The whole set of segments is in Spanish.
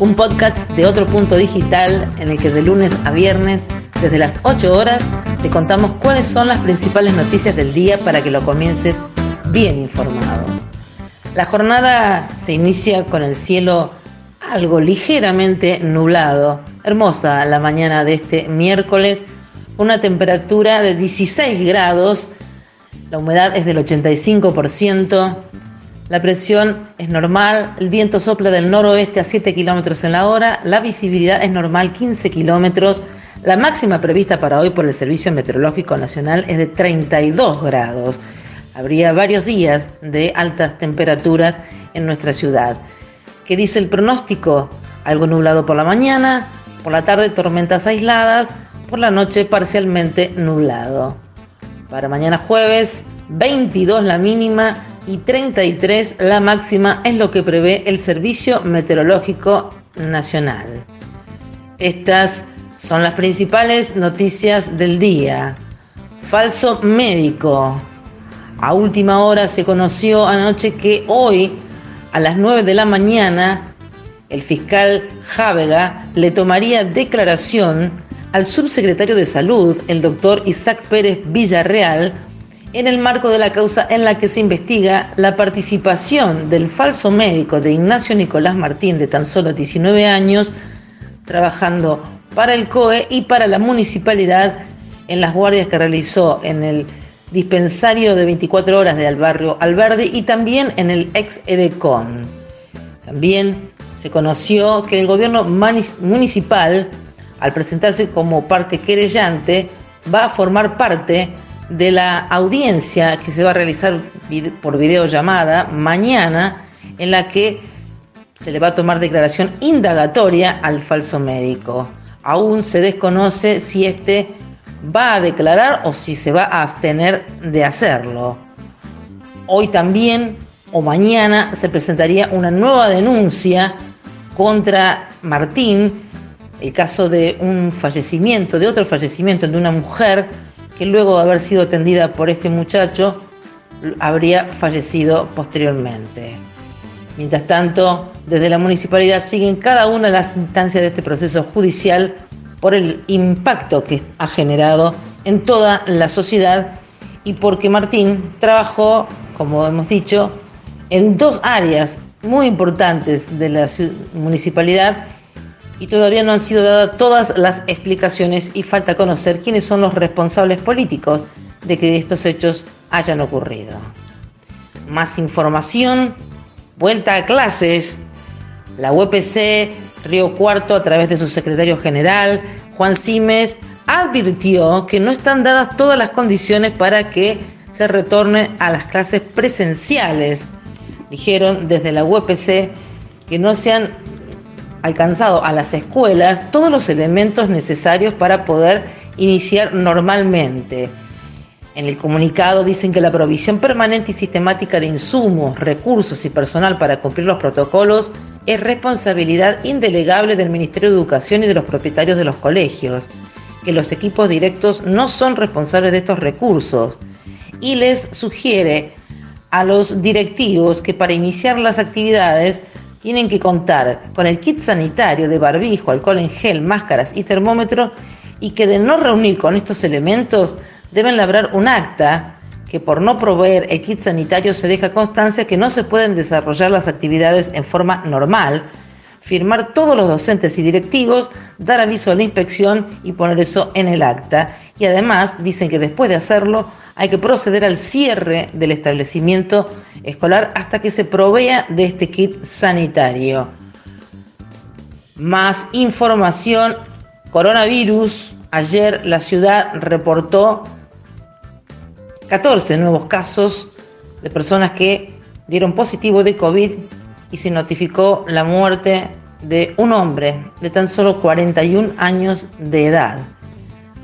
un podcast de otro punto digital en el que de lunes a viernes, desde las 8 horas, te contamos cuáles son las principales noticias del día para que lo comiences bien informado. La jornada se inicia con el cielo algo ligeramente nublado. Hermosa la mañana de este miércoles, una temperatura de 16 grados, la humedad es del 85%, la presión es normal, el viento sopla del noroeste a 7 kilómetros en la hora, la visibilidad es normal 15 kilómetros, la máxima prevista para hoy por el Servicio Meteorológico Nacional es de 32 grados. Habría varios días de altas temperaturas en nuestra ciudad. ¿Qué dice el pronóstico? Algo nublado por la mañana, por la tarde tormentas aisladas, por la noche parcialmente nublado. Para mañana jueves, 22 la mínima y 33 la máxima es lo que prevé el Servicio Meteorológico Nacional. Estas son las principales noticias del día. Falso médico. A última hora se conoció anoche que hoy, a las 9 de la mañana, el fiscal Jávega le tomaría declaración al subsecretario de Salud, el doctor Isaac Pérez Villarreal, en el marco de la causa en la que se investiga la participación del falso médico de Ignacio Nicolás Martín, de tan solo 19 años, trabajando para el COE y para la municipalidad en las guardias que realizó en el dispensario de 24 horas del barrio Alberdi y también en el ex EDECON. También se conoció que el gobierno municipal, al presentarse como parte querellante, va a formar parte de la audiencia que se va a realizar por videollamada mañana, en la que se le va a tomar declaración indagatoria al falso médico. Aún se desconoce si este va a declarar o si se va a abstener de hacerlo. Hoy también o mañana se presentaría una nueva denuncia contra Martín, el caso de un fallecimiento, de otro fallecimiento, de una mujer que luego de haber sido atendida por este muchacho habría fallecido posteriormente. Mientras tanto, desde la municipalidad siguen cada una de las instancias de este proceso judicial por el impacto que ha generado en toda la sociedad y porque Martín trabajó, como hemos dicho, en dos áreas muy importantes de la municipalidad y todavía no han sido dadas todas las explicaciones y falta conocer quiénes son los responsables políticos de que estos hechos hayan ocurrido. Más información, vuelta a clases. La UPC Río Cuarto, a través de su secretario general, Juan Simes, advirtió que no están dadas todas las condiciones para que se retornen a las clases presenciales. Dijeron desde la UPC que no se han alcanzado a las escuelas todos los elementos necesarios para poder iniciar normalmente. En el comunicado dicen que la provisión permanente y sistemática de insumos, recursos y personal para cumplir los protocolos es responsabilidad indelegable del Ministerio de Educación y de los propietarios de los colegios, que los equipos directos no son responsables de estos recursos y les sugiere a los directivos que para iniciar las actividades tienen que contar con el kit sanitario de barbijo, alcohol en gel, máscaras y termómetro y que de no reunir con estos elementos deben labrar un acta que por no proveer el kit sanitario se deja constancia que no se pueden desarrollar las actividades en forma normal, firmar todos los docentes y directivos, dar aviso a la inspección y poner eso en el acta. Y además dicen que después de hacerlo hay que proceder al cierre del establecimiento escolar hasta que se provea de este kit sanitario. Más información, coronavirus. Ayer la ciudad reportó 14 nuevos casos de personas que dieron positivo de COVID y se notificó la muerte de un hombre de tan solo 41 años de edad.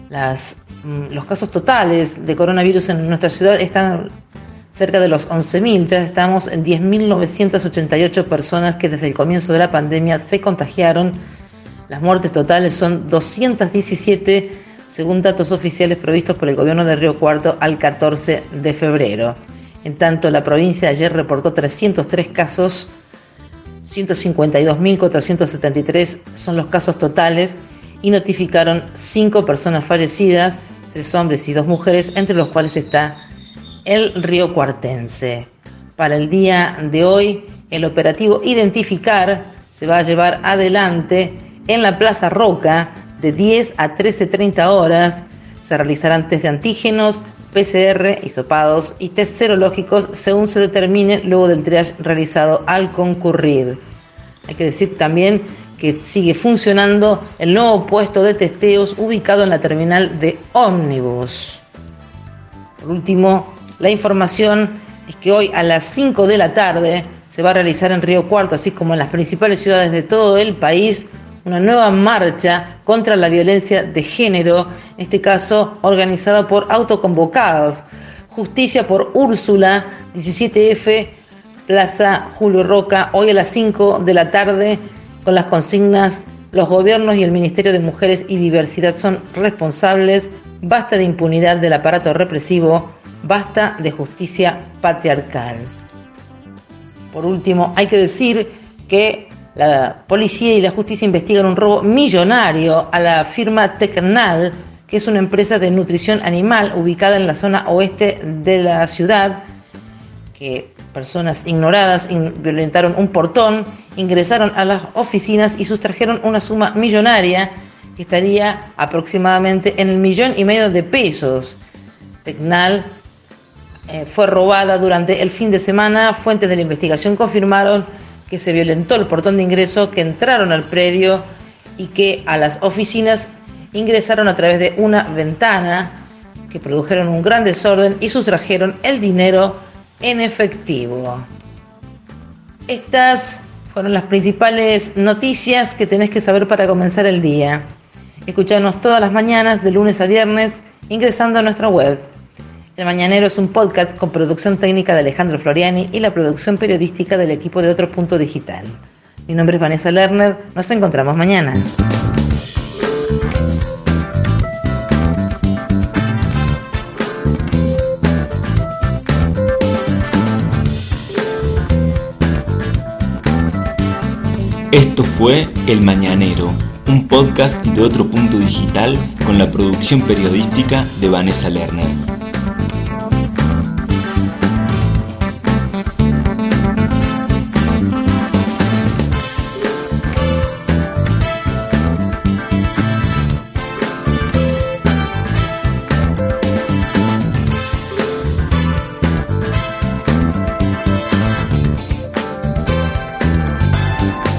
Mm, los casos totales de coronavirus en nuestra ciudad están cerca de los 11.000, ya estamos en 10.988 personas que desde el comienzo de la pandemia se contagiaron. Las muertes totales son 217 según datos oficiales provistos por el gobierno de Río Cuarto al 14 de febrero. En tanto, la provincia ayer reportó 303 casos, 152.473 son los casos totales y notificaron 5 personas fallecidas, tres hombres y dos mujeres, entre los cuales está el río Cuartense. Para el día de hoy, el operativo Identificar se va a llevar adelante en la Plaza Roca de 10 a 13.30 horas. Se realizarán test de antígenos, PCR, hisopados y test serológicos según se determine luego del triage realizado al concurrir. Hay que decir también que sigue funcionando el nuevo puesto de testeos ubicado en la terminal de ómnibus. Por último, la información es que hoy a las 5 de la tarde se va a realizar en Río Cuarto, así como en las principales ciudades de todo el país, una nueva marcha contra la violencia de género, en este caso organizada por autoconvocados. Justicia por Úrsula, 17F, Plaza Julio Roca, hoy a las 5 de la tarde con las consignas los gobiernos y el Ministerio de Mujeres y Diversidad son responsables, basta de impunidad del aparato represivo, basta de justicia patriarcal. Por último, hay que decir que la policía y la justicia investigan un robo millonario a la firma Tecnal, que es una empresa de nutrición animal ubicada en la zona oeste de la ciudad, que personas ignoradas violentaron un portón, ingresaron a las oficinas y sustrajeron una suma millonaria que estaría aproximadamente en el millón y medio de pesos. Tecnal eh, fue robada durante el fin de semana. Fuentes de la investigación confirmaron que se violentó el portón de ingreso, que entraron al predio y que a las oficinas ingresaron a través de una ventana, que produjeron un gran desorden y sustrajeron el dinero en efectivo. Estas fueron las principales noticias que tenés que saber para comenzar el día. Escuchanos todas las mañanas de lunes a viernes ingresando a nuestra web. El Mañanero es un podcast con producción técnica de Alejandro Floriani y la producción periodística del equipo de Otro Punto Digital. Mi nombre es Vanessa Lerner, nos encontramos mañana. Esto fue El Mañanero, un podcast de otro punto digital con la producción periodística de Vanessa Lerner.